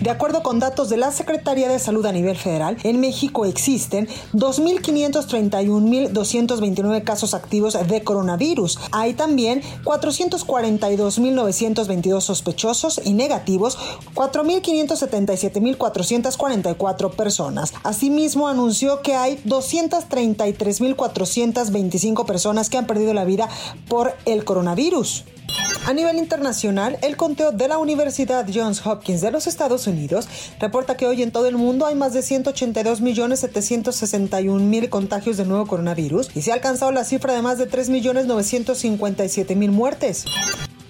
De acuerdo con datos de la Secretaría de Salud a nivel federal, en México existen 2.531.229 casos activos de coronavirus. Hay también 442.922 sospechosos y negativos, 4.577.444 personas. Asimismo, anunció que hay 233.425 personas que han perdido la vida por el coronavirus. A nivel internacional, el conteo de la Universidad Johns Hopkins de los Estados Unidos reporta que hoy en todo el mundo hay más de 182.761.000 contagios de nuevo coronavirus y se ha alcanzado la cifra de más de 3.957.000 muertes.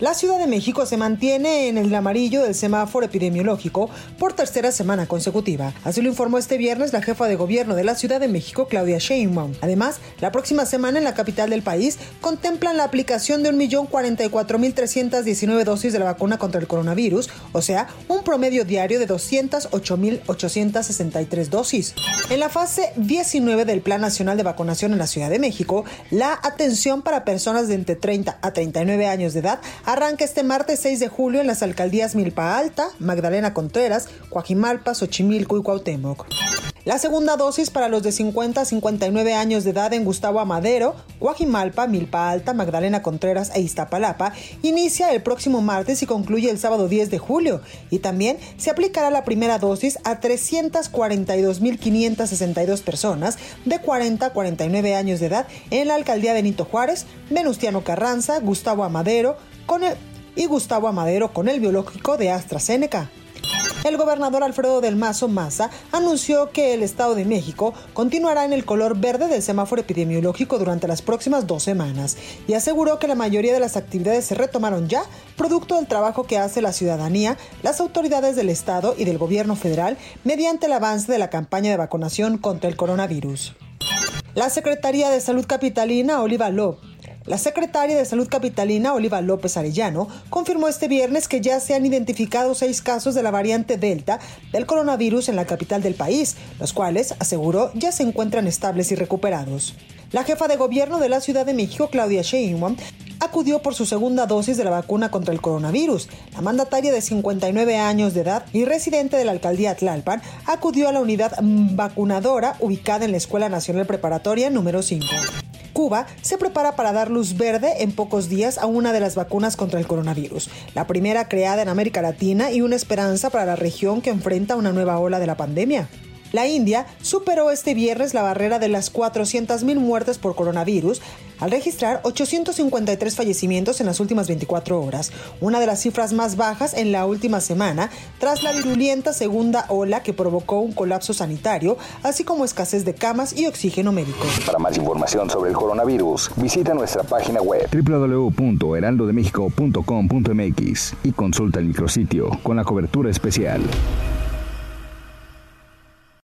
La Ciudad de México se mantiene en el amarillo del semáforo epidemiológico por tercera semana consecutiva. Así lo informó este viernes la jefa de gobierno de la Ciudad de México, Claudia Sheinbaum. Además, la próxima semana en la capital del país contemplan la aplicación de 1.044.319 dosis de la vacuna contra el coronavirus, o sea, un promedio diario de 208.863 dosis. En la fase 19 del Plan Nacional de Vacunación en la Ciudad de México, la atención para personas de entre 30 a 39 años de edad arranca este martes 6 de julio en las alcaldías Milpa Alta, Magdalena Contreras, Coajimalpa, Xochimilco y Cuauhtémoc. La segunda dosis para los de 50 a 59 años de edad en Gustavo Amadero, Guajimalpa, Milpa Alta, Magdalena Contreras e Iztapalapa inicia el próximo martes y concluye el sábado 10 de julio. Y también se aplicará la primera dosis a 342.562 personas de 40 a 49 años de edad en la alcaldía Benito Juárez, Venustiano Carranza, Gustavo Amadero, y Gustavo Amadero con el biológico de AstraZeneca. El gobernador Alfredo del Mazo Maza anunció que el Estado de México continuará en el color verde del semáforo epidemiológico durante las próximas dos semanas y aseguró que la mayoría de las actividades se retomaron ya, producto del trabajo que hace la ciudadanía, las autoridades del Estado y del gobierno federal mediante el avance de la campaña de vacunación contra el coronavirus. La Secretaría de Salud Capitalina, Oliva López, la secretaria de Salud Capitalina, Oliva López Arellano, confirmó este viernes que ya se han identificado seis casos de la variante Delta del coronavirus en la capital del país, los cuales, aseguró, ya se encuentran estables y recuperados. La jefa de gobierno de la Ciudad de México, Claudia Sheinbaum, acudió por su segunda dosis de la vacuna contra el coronavirus. La mandataria de 59 años de edad y residente de la alcaldía Tlalpan acudió a la unidad vacunadora ubicada en la Escuela Nacional Preparatoria número 5. Cuba se prepara para dar luz verde en pocos días a una de las vacunas contra el coronavirus, la primera creada en América Latina y una esperanza para la región que enfrenta una nueva ola de la pandemia. La India superó este viernes la barrera de las 400.000 muertes por coronavirus al registrar 853 fallecimientos en las últimas 24 horas, una de las cifras más bajas en la última semana tras la virulenta segunda ola que provocó un colapso sanitario, así como escasez de camas y oxígeno médico. Para más información sobre el coronavirus, visita nuestra página web www.heraldodemexico.com.mx y consulta el micrositio con la cobertura especial.